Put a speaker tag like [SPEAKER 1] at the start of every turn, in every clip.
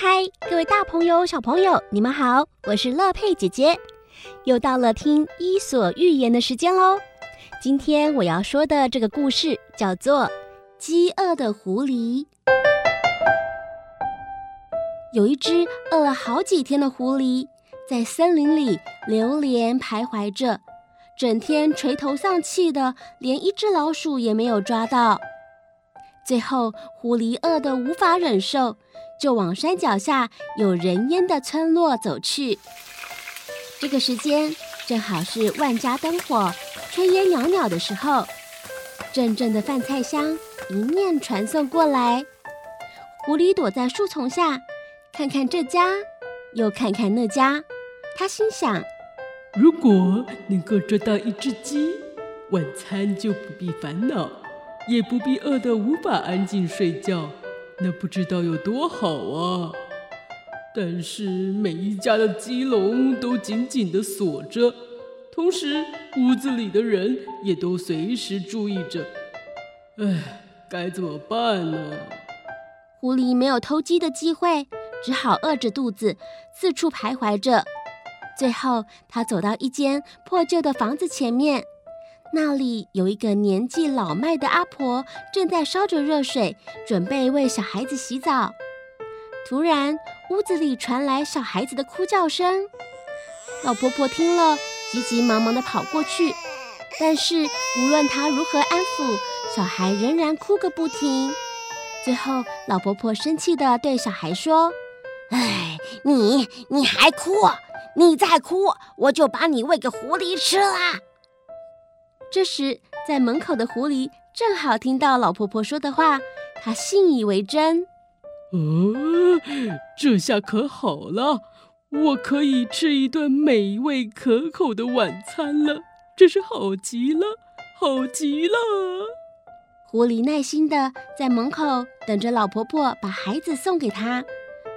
[SPEAKER 1] 嗨，各位大朋友、小朋友，你们好！我是乐佩姐姐，又到了听《伊索寓言》的时间喽。今天我要说的这个故事叫做《饥饿的狐狸》。有一只饿了好几天的狐狸，在森林里流连徘徊着，整天垂头丧气的，连一只老鼠也没有抓到。最后，狐狸饿得无法忍受，就往山脚下有人烟的村落走去。这个时间正好是万家灯火、炊烟袅袅的时候，阵阵的饭菜香迎面传送过来。狐狸躲在树丛下，看看这家，又看看那家，他心想：
[SPEAKER 2] 如果能够捉到一只鸡，晚餐就不必烦恼。也不必饿得无法安静睡觉，那不知道有多好啊！但是每一家的鸡笼都紧紧地锁着，同时屋子里的人也都随时注意着。唉，该怎么办呢？
[SPEAKER 1] 狐狸没有偷鸡的机会，只好饿着肚子四处徘徊着。最后，他走到一间破旧的房子前面。那里有一个年纪老迈的阿婆，正在烧着热水，准备为小孩子洗澡。突然，屋子里传来小孩子的哭叫声。老婆婆听了，急急忙忙地跑过去，但是无论她如何安抚，小孩仍然哭个不停。最后，老婆婆生气地对小孩说：“
[SPEAKER 3] 哎，你你还哭？你再哭，我就把你喂给狐狸吃了。”
[SPEAKER 1] 这时，在门口的狐狸正好听到老婆婆说的话，他信以为真。
[SPEAKER 2] 哦，这下可好了，我可以吃一顿美味可口的晚餐了，真是好极了，好极了。
[SPEAKER 1] 狐狸耐心的在门口等着老婆婆把孩子送给她，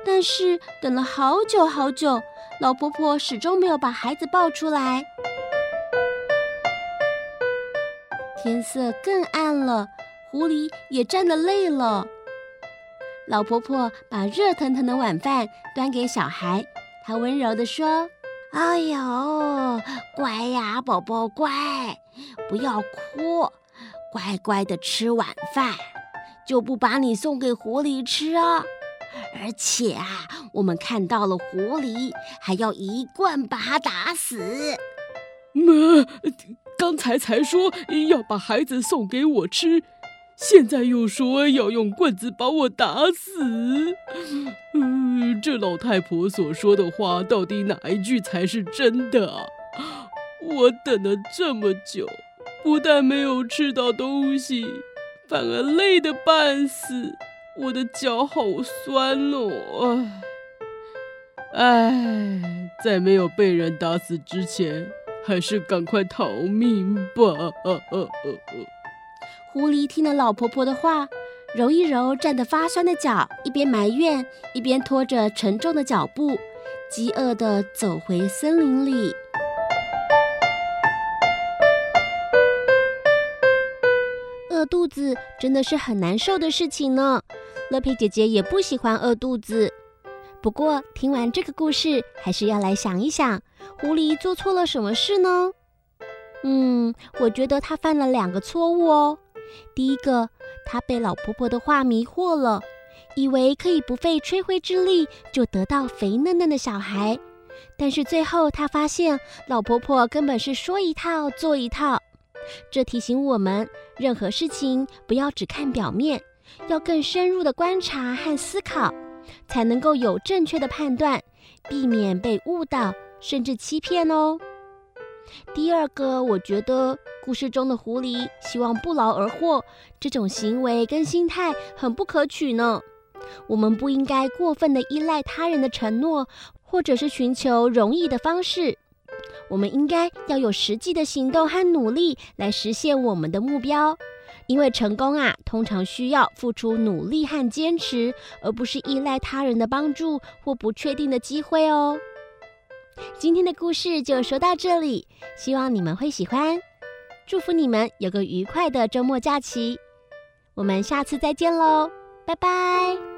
[SPEAKER 1] 但是等了好久好久，老婆婆始终没有把孩子抱出来。天色更暗了，狐狸也站得累了。老婆婆把热腾腾的晚饭端给小孩，她温柔地说：“
[SPEAKER 3] 哎呦，乖呀，宝宝乖，不要哭，乖乖的吃晚饭，就不把你送给狐狸吃啊。而且啊，我们看到了狐狸，还要一棍把它打死。”
[SPEAKER 2] 妈。刚才才说要把孩子送给我吃，现在又说要用棍子把我打死。嗯，这老太婆所说的话，到底哪一句才是真的啊？我等了这么久，不但没有吃到东西，反而累得半死，我的脚好酸哦。唉，在没有被人打死之前。还是赶快逃命吧！
[SPEAKER 1] 狐狸听了老婆婆的话，揉一揉站得发酸的脚，一边埋怨，一边拖着沉重的脚步，饥饿地走回森林里。饿肚子真的是很难受的事情呢。乐佩姐姐也不喜欢饿肚子。不过听完这个故事，还是要来想一想，狐狸做错了什么事呢？嗯，我觉得他犯了两个错误哦。第一个，他被老婆婆的话迷惑了，以为可以不费吹灰之力就得到肥嫩嫩的小孩，但是最后他发现老婆婆根本是说一套做一套。这提醒我们，任何事情不要只看表面，要更深入的观察和思考。才能够有正确的判断，避免被误导甚至欺骗哦。第二个，我觉得故事中的狐狸希望不劳而获，这种行为跟心态很不可取呢。我们不应该过分的依赖他人的承诺，或者是寻求容易的方式。我们应该要有实际的行动和努力来实现我们的目标。因为成功啊，通常需要付出努力和坚持，而不是依赖他人的帮助或不确定的机会哦。今天的故事就说到这里，希望你们会喜欢。祝福你们有个愉快的周末假期。我们下次再见喽，拜拜。